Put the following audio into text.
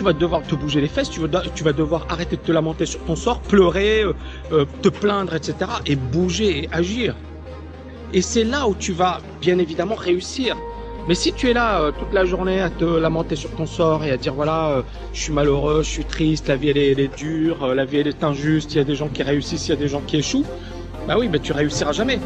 tu vas devoir te bouger les fesses, tu vas, devoir arrêter de te lamenter sur ton sort, pleurer, euh, euh, te plaindre, etc. et bouger et agir. Et c'est là où tu vas bien évidemment réussir. Mais si tu es là euh, toute la journée à te lamenter sur ton sort et à dire voilà, je suis malheureux, je suis triste, la vie elle est, dure, la vie elle est injuste, il y a des gens qui réussissent, il y a des gens qui échouent, bah oui, bah tu réussiras jamais.